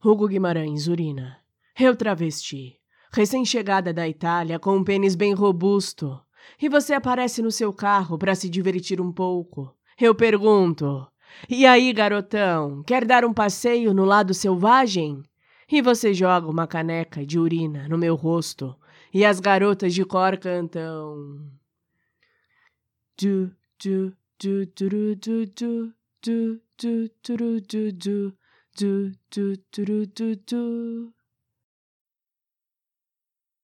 Hugo Guimarães, urina. Eu travesti. Recém-chegada da Itália, com um pênis bem robusto. E você aparece no seu carro para se divertir um pouco. Eu pergunto: E aí, garotão, quer dar um passeio no lado selvagem? E você joga uma caneca de urina no meu rosto. E as garotas de cor cantam. Du, du, du, du, du, du, du, du, du, du, du, do do do do do do.